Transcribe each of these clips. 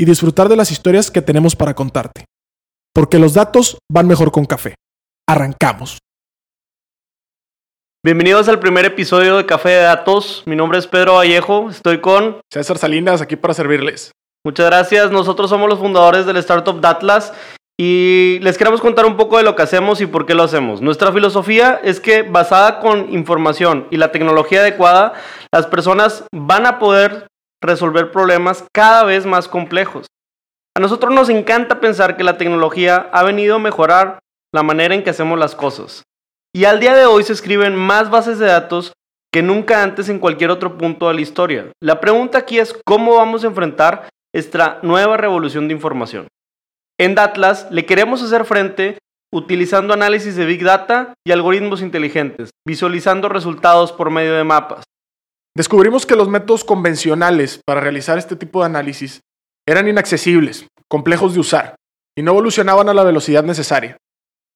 y disfrutar de las historias que tenemos para contarte. Porque los datos van mejor con café. Arrancamos. Bienvenidos al primer episodio de Café de Datos. Mi nombre es Pedro Vallejo. Estoy con César Salinas aquí para servirles. Muchas gracias. Nosotros somos los fundadores del startup Datlas y les queremos contar un poco de lo que hacemos y por qué lo hacemos. Nuestra filosofía es que basada con información y la tecnología adecuada, las personas van a poder resolver problemas cada vez más complejos. A nosotros nos encanta pensar que la tecnología ha venido a mejorar la manera en que hacemos las cosas. Y al día de hoy se escriben más bases de datos que nunca antes en cualquier otro punto de la historia. La pregunta aquí es cómo vamos a enfrentar esta nueva revolución de información. En Datlas le queremos hacer frente utilizando análisis de Big Data y algoritmos inteligentes, visualizando resultados por medio de mapas. Descubrimos que los métodos convencionales para realizar este tipo de análisis eran inaccesibles, complejos de usar y no evolucionaban a la velocidad necesaria.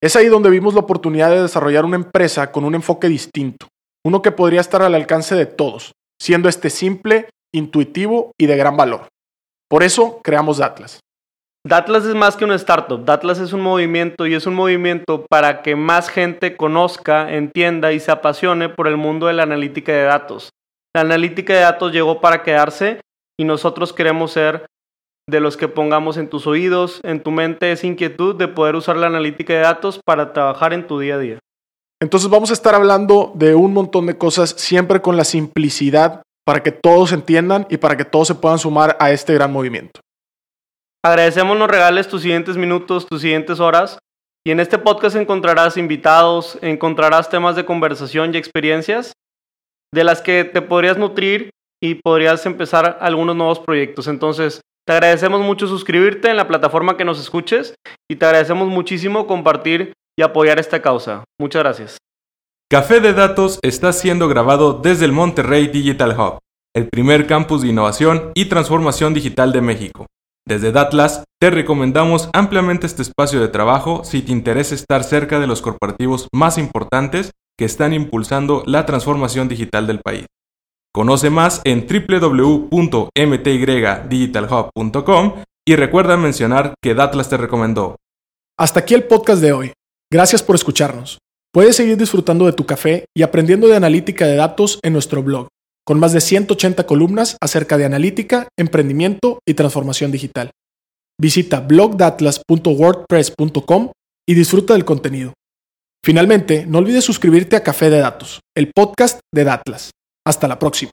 Es ahí donde vimos la oportunidad de desarrollar una empresa con un enfoque distinto, uno que podría estar al alcance de todos, siendo este simple, intuitivo y de gran valor. Por eso creamos Datlas. Datlas es más que una startup, Datlas es un movimiento y es un movimiento para que más gente conozca, entienda y se apasione por el mundo de la analítica de datos. La analítica de datos llegó para quedarse y nosotros queremos ser de los que pongamos en tus oídos, en tu mente esa inquietud de poder usar la analítica de datos para trabajar en tu día a día. Entonces vamos a estar hablando de un montón de cosas siempre con la simplicidad para que todos entiendan y para que todos se puedan sumar a este gran movimiento. Agradecemos nos regales tus siguientes minutos, tus siguientes horas y en este podcast encontrarás invitados, encontrarás temas de conversación y experiencias de las que te podrías nutrir y podrías empezar algunos nuevos proyectos. Entonces, te agradecemos mucho suscribirte en la plataforma que nos escuches y te agradecemos muchísimo compartir y apoyar esta causa. Muchas gracias. Café de Datos está siendo grabado desde el Monterrey Digital Hub, el primer campus de innovación y transformación digital de México. Desde Datlas te recomendamos ampliamente este espacio de trabajo si te interesa estar cerca de los corporativos más importantes que están impulsando la transformación digital del país. Conoce más en www.mtydigitalhub.com y recuerda mencionar que Datlas te recomendó. Hasta aquí el podcast de hoy. Gracias por escucharnos. Puedes seguir disfrutando de tu café y aprendiendo de analítica de datos en nuestro blog, con más de 180 columnas acerca de analítica, emprendimiento y transformación digital. Visita blogdatlas.wordpress.com y disfruta del contenido. Finalmente, no olvides suscribirte a Café de Datos, el podcast de Datlas. Hasta la próxima.